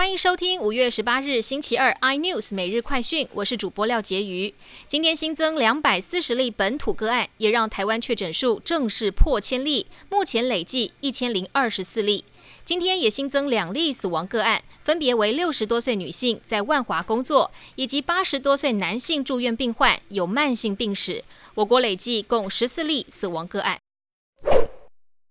欢迎收听五月十八日星期二 iNews 每日快讯，我是主播廖杰瑜。今天新增两百四十例本土个案，也让台湾确诊数正式破千例，目前累计一千零二十四例。今天也新增两例死亡个案，分别为六十多岁女性在万华工作，以及八十多岁男性住院病患有慢性病史。我国累计共十四例死亡个案。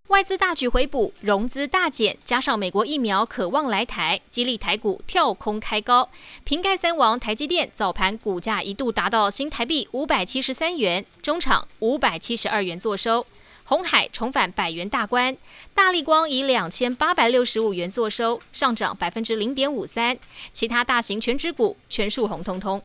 外资大举回补，融资大减，加上美国疫苗渴望来台，激励台股跳空开高。瓶盖三王台积电早盘股价一度达到新台币五百七十三元，中场五百七十二元作收。红海重返百元大关，大力光以两千八百六十五元作收，上涨百分之零点五三。其他大型全指股全数红彤彤。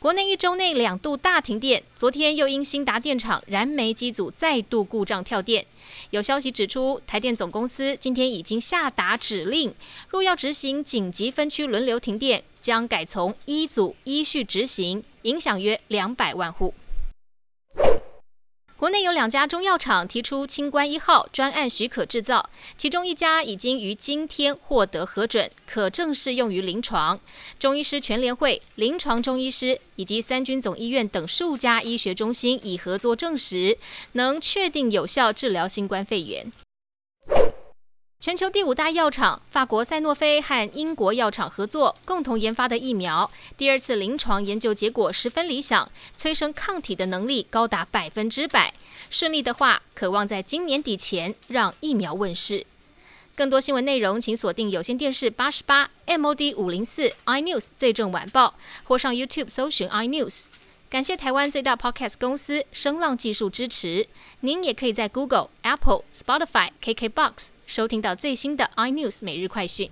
国内一周内两度大停电，昨天又因新达电厂燃煤机组再度故障跳电。有消息指出，台电总公司今天已经下达指令，若要执行紧急分区轮流停电，将改从一组依序执行，影响约两百万户。国内有两家中药厂提出清关一号专案许可制造，其中一家已经于今天获得核准，可正式用于临床。中医师全联会、临床中医师以及三军总医院等数家医学中心已合作证实，能确定有效治疗新冠肺炎。全球第五大药厂法国赛诺菲和英国药厂合作，共同研发的疫苗，第二次临床研究结果十分理想，催生抗体的能力高达百分之百。顺利的话，渴望在今年底前让疫苗问世。更多新闻内容，请锁定有线电视八十八 MOD 五零四 iNews 最正晚报，或上 YouTube 搜寻 iNews。感谢台湾最大 Podcast 公司声浪技术支持。您也可以在 Google、Apple、Spotify、KKBox 收听到最新的 iNews 每日快讯。